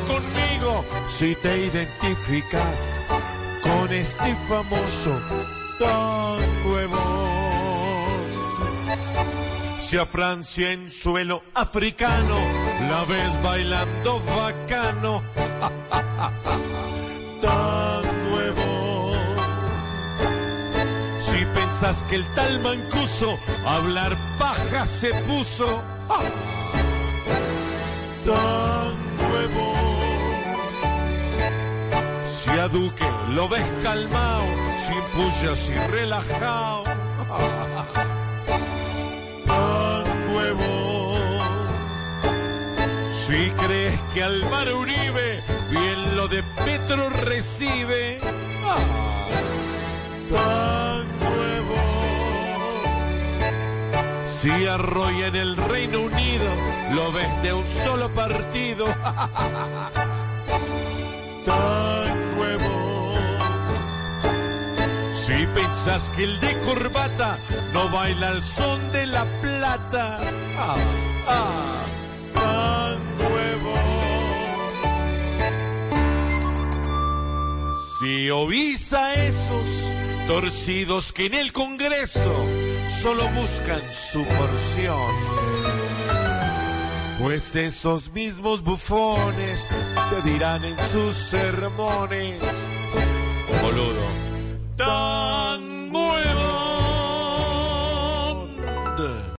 conmigo si te identificas con este famoso de Bond. Si a Francia en suelo africano la ves bailando bacano, de Bond. Si pensás que el tal mancuso hablar paja se puso, Si a Duque lo ves calmado, sin pullas y relajado. Tan nuevo. Si crees que al mar Uribe bien lo de Petro recibe. Tan nuevo. Si arroya en el Reino Unido lo ves de un solo partido. tan Si pensás que el de corbata no baila al son de la plata, ah, ah, tan nuevo. Si oís a esos torcidos que en el Congreso solo buscan su porción. Pues esos mismos bufones te dirán en sus sermones, boludo, done.